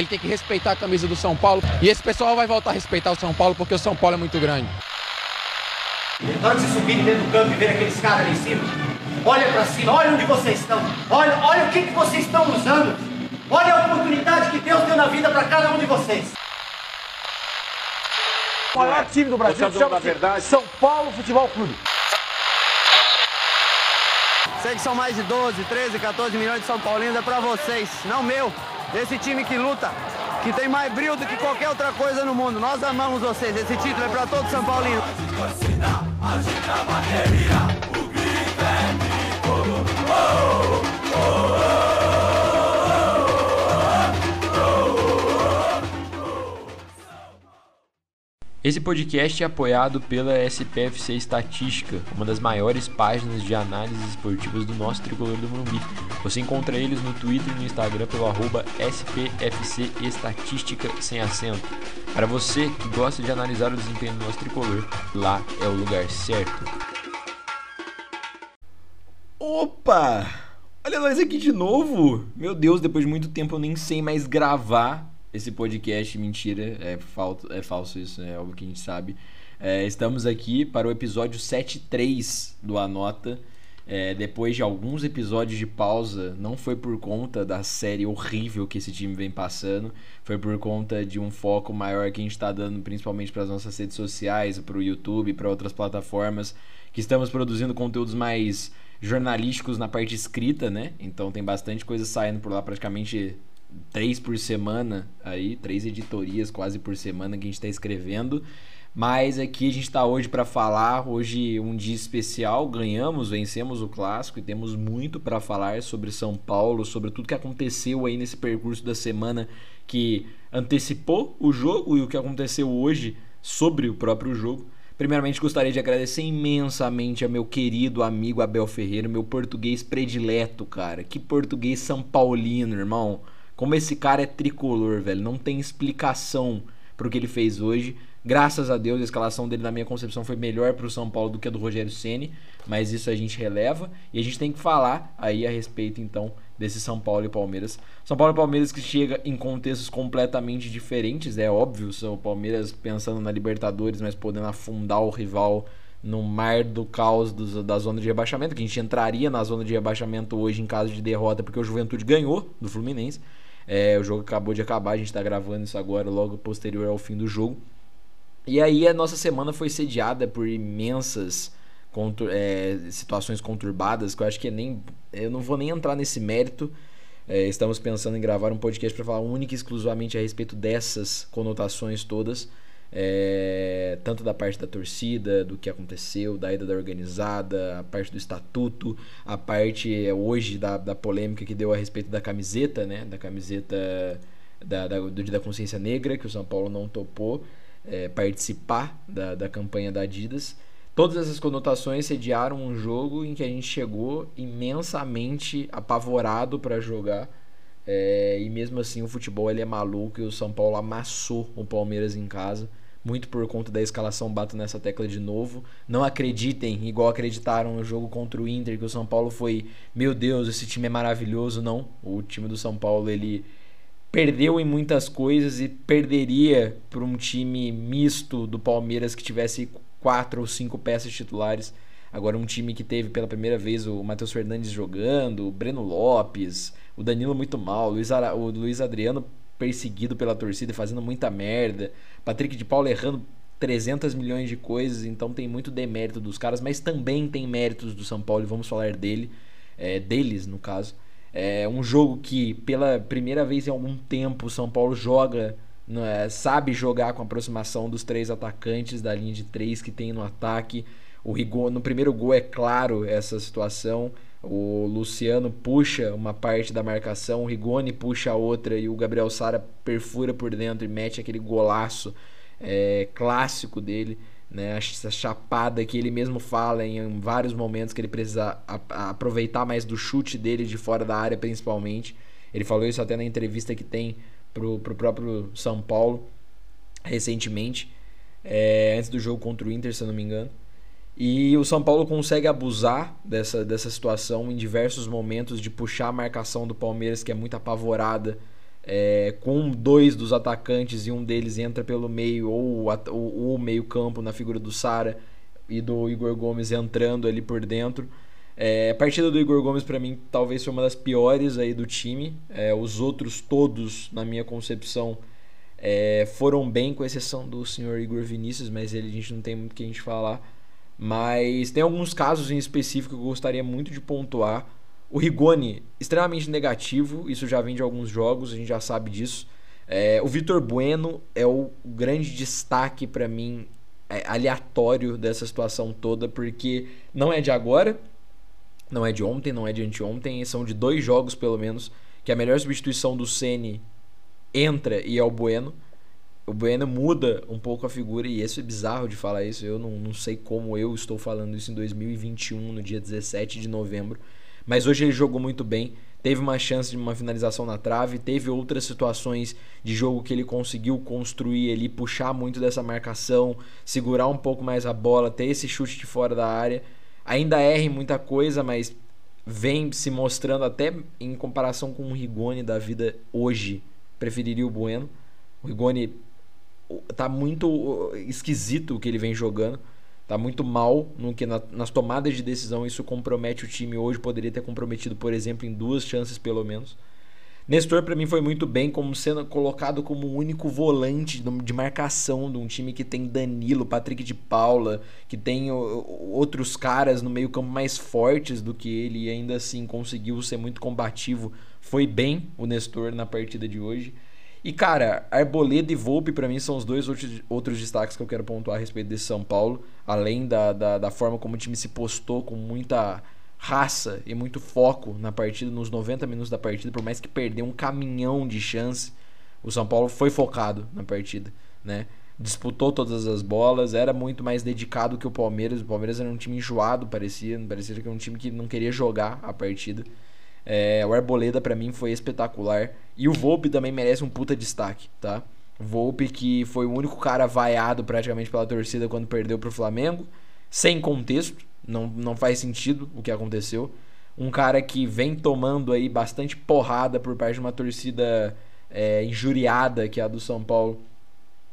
Ele tem que respeitar a camisa do São Paulo e esse pessoal vai voltar a respeitar o São Paulo porque o São Paulo é muito grande. Na hora de vocês subirem dentro do campo e ver aqueles caras ali em cima, olha para cima, olha onde vocês estão, olha, olha o que, que vocês estão usando, olha a oportunidade que Deus deu na vida para cada um de vocês. O maior time do Brasil chama São Paulo Futebol Clube. Sei que são mais de 12, 13, 14 milhões de São Paulinos, é pra vocês, não meu. Esse time que luta, que tem mais brilho do que qualquer outra coisa no mundo. Nós amamos vocês, esse título é pra todo São Paulino. Esse podcast é apoiado pela SPFC Estatística, uma das maiores páginas de análises esportivas do nosso tricolor do Morumbi. Você encontra eles no Twitter e no Instagram pelo arroba SPFC Estatística sem acento. Para você que gosta de analisar o desempenho do nosso tricolor, lá é o lugar certo. Opa! Olha nós aqui de novo! Meu Deus, depois de muito tempo eu nem sei mais gravar esse podcast. Mentira, é, falto, é falso isso, é algo que a gente sabe. É, estamos aqui para o episódio 73 do Anota. É, depois de alguns episódios de pausa, não foi por conta da série horrível que esse time vem passando, foi por conta de um foco maior que a gente está dando principalmente para as nossas redes sociais, para o YouTube, para outras plataformas, que estamos produzindo conteúdos mais jornalísticos na parte escrita, né? Então tem bastante coisa saindo por lá, praticamente três por semana aí, três editorias quase por semana que a gente está escrevendo. Mas aqui a gente está hoje para falar, hoje um dia especial, ganhamos, vencemos o clássico e temos muito para falar sobre São Paulo, sobre tudo que aconteceu aí nesse percurso da semana que antecipou o jogo e o que aconteceu hoje sobre o próprio jogo. Primeiramente, gostaria de agradecer imensamente a meu querido amigo Abel Ferreira, meu português predileto, cara. Que português são paulino, irmão. Como esse cara é tricolor, velho. Não tem explicação pro que ele fez hoje. Graças a Deus, a escalação dele, na minha concepção, foi melhor pro São Paulo do que a do Rogério Ceni, mas isso a gente releva e a gente tem que falar aí a respeito então desse São Paulo e Palmeiras. São Paulo e Palmeiras que chega em contextos completamente diferentes, é óbvio, São Palmeiras pensando na Libertadores, mas podendo afundar o rival no mar do caos do, da zona de rebaixamento, que a gente entraria na zona de rebaixamento hoje em caso de derrota, porque o Juventude ganhou do Fluminense. É, o jogo acabou de acabar, a gente está gravando isso agora, logo posterior ao fim do jogo. E aí a nossa semana foi sediada por imensas contur é, situações conturbadas, que eu acho que é nem. Eu não vou nem entrar nesse mérito. É, estamos pensando em gravar um podcast para falar única e exclusivamente a respeito dessas conotações todas. É, tanto da parte da torcida, do que aconteceu, da ida da organizada, a parte do estatuto, a parte é, hoje da, da polêmica que deu a respeito da camiseta, né? Da camiseta da, da, do Dia da Consciência Negra, que o São Paulo não topou é, participar da, da campanha da Adidas. Todas essas conotações sediaram um jogo em que a gente chegou imensamente apavorado para jogar. É, e mesmo assim o futebol ele é maluco e o São Paulo amassou o Palmeiras em casa muito por conta da escalação, bato nessa tecla de novo. Não acreditem, igual acreditaram no jogo contra o Inter, que o São Paulo foi, meu Deus, esse time é maravilhoso. Não, o time do São Paulo, ele perdeu em muitas coisas e perderia para um time misto do Palmeiras que tivesse quatro ou cinco peças titulares. Agora um time que teve pela primeira vez o Matheus Fernandes jogando, o Breno Lopes, o Danilo muito mal, o Luiz, Ara... o Luiz Adriano perseguido pela torcida, fazendo muita merda. Patrick de Paula errando 300 milhões de coisas, então tem muito demérito dos caras, mas também tem méritos do São Paulo e vamos falar dele, é, deles no caso. É um jogo que pela primeira vez em algum tempo o São Paulo joga, é, sabe jogar com a aproximação dos três atacantes da linha de três que tem no ataque. O no primeiro gol é claro essa situação. O Luciano puxa uma parte da marcação, o Rigoni puxa a outra e o Gabriel Sara perfura por dentro e mete aquele golaço é, clássico dele, né? Essa chapada que ele mesmo fala em, vários momentos que ele precisa aproveitar mais do chute dele de fora da área, principalmente. Ele falou isso até na entrevista que tem pro, pro próprio São Paulo recentemente, é, antes do jogo contra o Inter, se eu não me engano. E o São Paulo consegue abusar dessa, dessa situação em diversos momentos de puxar a marcação do Palmeiras, que é muito apavorada é, com dois dos atacantes e um deles entra pelo meio ou o meio campo na figura do Sara e do Igor Gomes entrando ali por dentro. É, a partida do Igor Gomes para mim talvez foi uma das piores aí do time. É, os outros todos, na minha concepção, foram bem, com exceção do senhor Igor Vinícius, mas ele a gente não tem muito o que a gente falar. Mas tem alguns casos em específico que eu gostaria muito de pontuar. O Rigoni, extremamente negativo, isso já vem de alguns jogos, a gente já sabe disso. É, o Vitor Bueno é o grande destaque para mim, é, aleatório dessa situação toda, porque não é de agora, não é de ontem, não é de anteontem, são de dois jogos pelo menos, que a melhor substituição do Ceni entra e é o Bueno. O Bueno muda um pouco a figura e isso é bizarro de falar isso. Eu não, não sei como eu estou falando isso em 2021, no dia 17 de novembro. Mas hoje ele jogou muito bem. Teve uma chance de uma finalização na trave, teve outras situações de jogo que ele conseguiu construir ali, puxar muito dessa marcação, segurar um pouco mais a bola, ter esse chute de fora da área. Ainda erra em muita coisa, mas vem se mostrando até em comparação com o Rigoni da vida hoje preferiria o Bueno. O Rigoni tá muito esquisito o que ele vem jogando. Tá muito mal no que na, nas tomadas de decisão isso compromete o time hoje. Poderia ter comprometido, por exemplo, em duas chances pelo menos. Nestor para mim foi muito bem como sendo colocado como o único volante de marcação de um time que tem Danilo, Patrick de Paula, que tem outros caras no meio-campo mais fortes do que ele e ainda assim conseguiu ser muito combativo foi bem o Nestor na partida de hoje. E, cara, Arboleda e Volpe, para mim, são os dois outros, outros destaques que eu quero pontuar a respeito desse São Paulo. Além da, da, da forma como o time se postou com muita raça e muito foco na partida, nos 90 minutos da partida, por mais que perdeu um caminhão de chance, o São Paulo foi focado na partida, né? Disputou todas as bolas, era muito mais dedicado que o Palmeiras. O Palmeiras era um time enjoado, parecia, parecia que era um time que não queria jogar a partida. É, o Arboleda para mim foi espetacular. E o Volpe também merece um puta destaque, tá? Volpe que foi o único cara vaiado praticamente pela torcida quando perdeu pro Flamengo, sem contexto, não, não faz sentido o que aconteceu. Um cara que vem tomando aí bastante porrada por parte de uma torcida é, injuriada, que é a do São Paulo,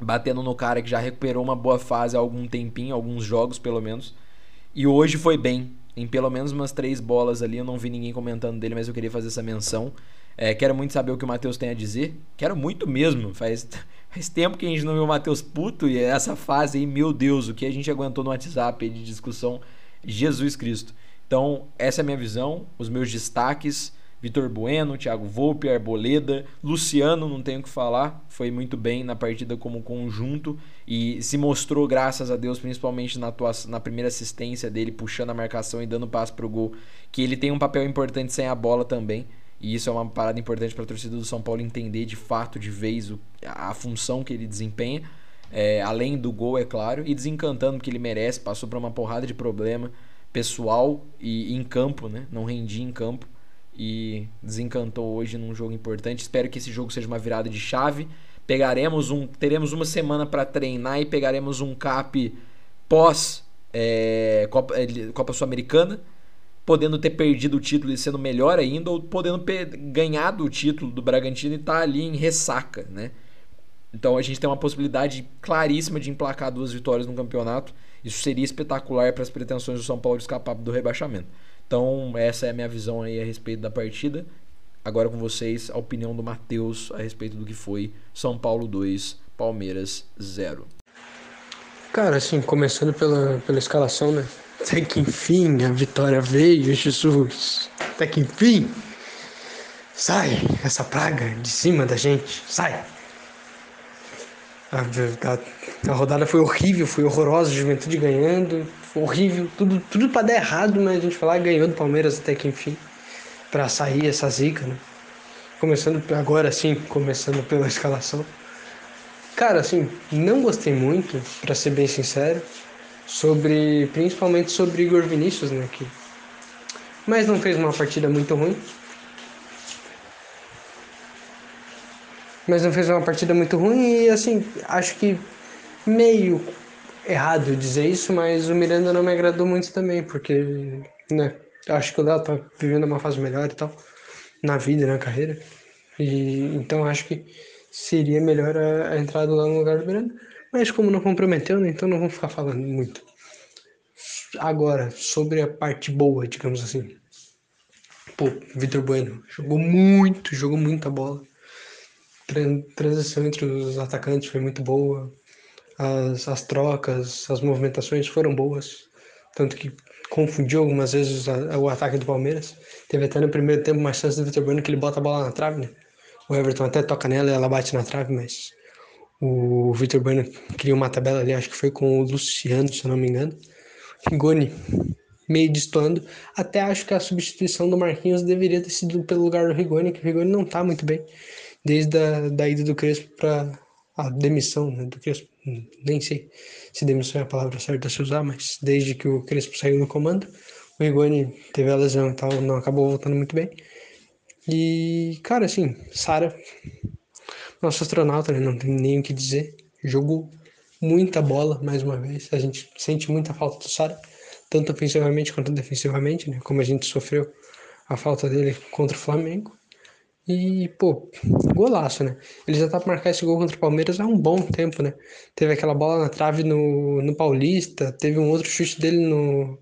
batendo no cara que já recuperou uma boa fase há algum tempinho, alguns jogos pelo menos. E hoje foi bem, em pelo menos umas três bolas ali. Eu não vi ninguém comentando dele, mas eu queria fazer essa menção. É, quero muito saber o que o Matheus tem a dizer. Quero muito mesmo. Faz, faz tempo que a gente não viu o Matheus puto e essa fase aí, meu Deus, o que a gente aguentou no WhatsApp de discussão. Jesus Cristo. Então, essa é a minha visão, os meus destaques. Vitor Bueno, Thiago Volpe, Arboleda, Luciano, não tenho o que falar, foi muito bem na partida como conjunto e se mostrou, graças a Deus, principalmente na, na primeira assistência dele, puxando a marcação e dando passo pro gol, que ele tem um papel importante sem a bola também. E isso é uma parada importante para a torcida do São Paulo entender de fato, de vez, o, a função que ele desempenha. É, além do gol, é claro, e desencantando que ele merece, passou por uma porrada de problema pessoal e em campo, né? Não rendia em campo e desencantou hoje num jogo importante. Espero que esse jogo seja uma virada de chave. Pegaremos um, teremos uma semana para treinar e pegaremos um cap pós é, Copa, é, Copa Sul-Americana, podendo ter perdido o título e sendo melhor ainda, ou podendo ter ganhado o título do Bragantino e estar tá ali em ressaca, né? Então a gente tem uma possibilidade claríssima de emplacar duas vitórias no campeonato. Isso seria espetacular para as pretensões do São Paulo de escapar do rebaixamento. Então, essa é a minha visão aí a respeito da partida. Agora com vocês, a opinião do Matheus a respeito do que foi São Paulo 2, Palmeiras 0. Cara, assim, começando pela, pela escalação, né? Até que enfim a vitória veio, Jesus. Até que enfim. Sai essa praga de cima da gente. Sai. A, a, a rodada foi horrível, foi horrorosa. Juventude ganhando, horrível, tudo, tudo para dar errado, mas a gente falar ganhou do Palmeiras até que enfim, para sair essa zica, né? Começando agora sim, começando pela escalação. Cara, assim, não gostei muito, para ser bem sincero, sobre principalmente sobre Igor Vinícius, né, que mas não fez uma partida muito ruim. Mas não fez uma partida muito ruim e assim, acho que meio errado dizer isso, mas o Miranda não me agradou muito também, porque, né, acho que o Léo tá vivendo uma fase melhor e tal, na vida na carreira. E, então acho que seria melhor a, a entrada lá no lugar do Miranda. Mas como não comprometeu, né, então não vamos ficar falando muito. Agora, sobre a parte boa, digamos assim. Pô, Vitor Bueno jogou muito, jogou muita bola. Transição entre os atacantes foi muito boa. As, as trocas, as movimentações foram boas. Tanto que confundiu algumas vezes a, o ataque do Palmeiras. Teve até no primeiro tempo uma chance do Vitor Bueno que ele bota a bola na trave, né? O Everton até toca nela e ela bate na trave, mas o Vitor Bueno criou uma tabela ali, acho que foi com o Luciano, se eu não me engano. Rigoni meio destoando. Até acho que a substituição do Marquinhos deveria ter sido pelo lugar do Rigoni, que o Rigoni não tá muito bem. Desde a da ida do Crespo para a demissão né, do Crespo. Nem sei se demissão é a palavra certa a se usar, mas desde que o Crespo saiu no comando, o Rigoni teve a lesão e tal, não acabou voltando muito bem. E, cara, assim, Sara, nosso astronauta, né, não tem nem o que dizer, jogou muita bola mais uma vez. A gente sente muita falta do Sara, tanto ofensivamente quanto defensivamente, né, como a gente sofreu a falta dele contra o Flamengo. E, pô, golaço, né? Ele já tá pra marcar esse gol contra o Palmeiras há um bom tempo, né? Teve aquela bola na trave no, no Paulista, teve um outro chute dele no,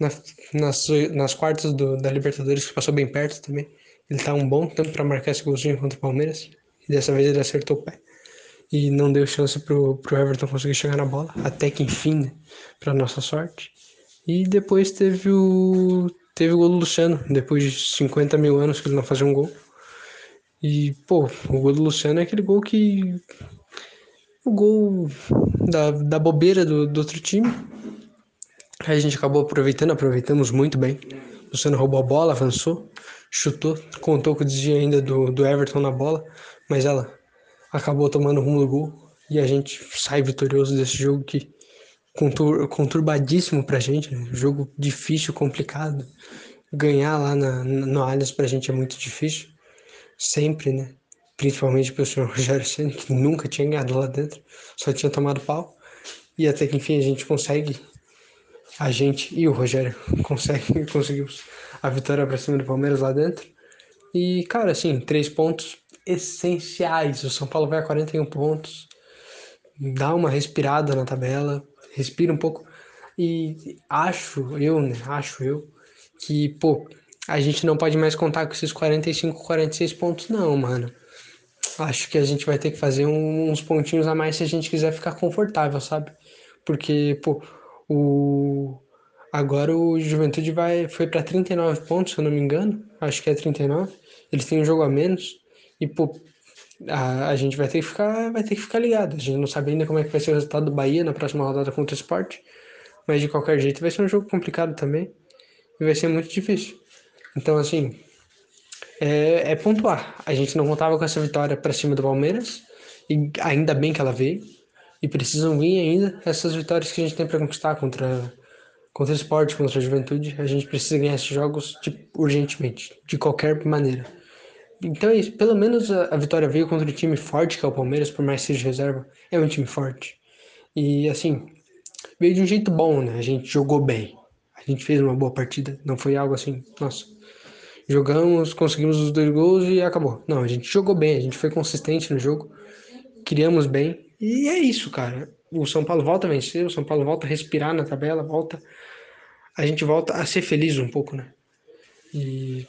na, nas, nas quartas do, da Libertadores que passou bem perto também. Ele tá um bom tempo para marcar esse golzinho contra o Palmeiras. E dessa vez ele acertou o pé. E não deu chance pro, pro Everton conseguir chegar na bola. Até que enfim, né? Pra nossa sorte. E depois teve o. Teve o gol do Luciano. Depois de 50 mil anos que ele não fazia um gol. E, pô, o gol do Luciano é aquele gol que. O gol da, da bobeira do, do outro time. Aí a gente acabou aproveitando, aproveitamos muito bem. O Luciano roubou a bola, avançou chutou, contou com o desvio ainda do, do Everton na bola, mas ela acabou tomando rumo do gol e a gente sai vitorioso desse jogo que contur, conturbadíssimo pra gente, né? jogo difícil, complicado. Ganhar lá na, no Allianz pra gente é muito difícil, sempre, né? Principalmente pro senhor Rogério Senna, que nunca tinha ganhado lá dentro, só tinha tomado pau. E até que enfim a gente consegue a gente e o Rogério conseguem, conseguimos a vitória para cima do Palmeiras lá dentro. E, cara, assim, três pontos essenciais. O São Paulo vai a 41 pontos, dá uma respirada na tabela, respira um pouco. E acho eu, né? Acho eu que, pô, a gente não pode mais contar com esses 45, 46 pontos, não, mano. Acho que a gente vai ter que fazer uns pontinhos a mais se a gente quiser ficar confortável, sabe? Porque, pô, o agora o Juventude vai foi para 39 pontos, se eu não me engano. Acho que é 39. Eles têm um jogo a menos e pô, a, a gente vai ter que ficar vai ter que ficar ligado. A gente não sabe ainda como é que vai ser o resultado do Bahia na próxima rodada contra o Sport, mas de qualquer jeito vai ser um jogo complicado também e vai ser muito difícil. Então assim, é, é pontuar. A gente não contava com essa vitória para cima do Palmeiras e ainda bem que ela veio. E precisam vir ainda essas vitórias que a gente tem para conquistar contra, contra o esporte, contra a juventude. A gente precisa ganhar esses jogos de, urgentemente, de qualquer maneira. Então é isso. Pelo menos a, a, vitória veio contra um time forte, que é o Palmeiras, por mais que seja reserva. É um time forte. E assim, veio de um jeito bom, né? A gente jogou bem. A gente fez uma boa partida. Não foi algo assim, nossa. Jogamos, conseguimos os dois gols e acabou. Não, a gente jogou bem, a gente foi consistente no jogo. Criamos bem e é isso, cara. O São Paulo volta a vencer, o São Paulo volta a respirar na tabela, volta. A gente volta a ser feliz um pouco, né? E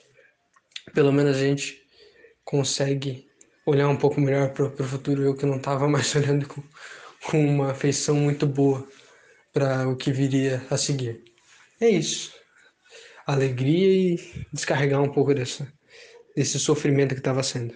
pelo menos a gente consegue olhar um pouco melhor para o futuro. Eu que não estava mais olhando com, com uma afeição muito boa para o que viria a seguir. É isso. Alegria e descarregar um pouco desse sofrimento que estava sendo.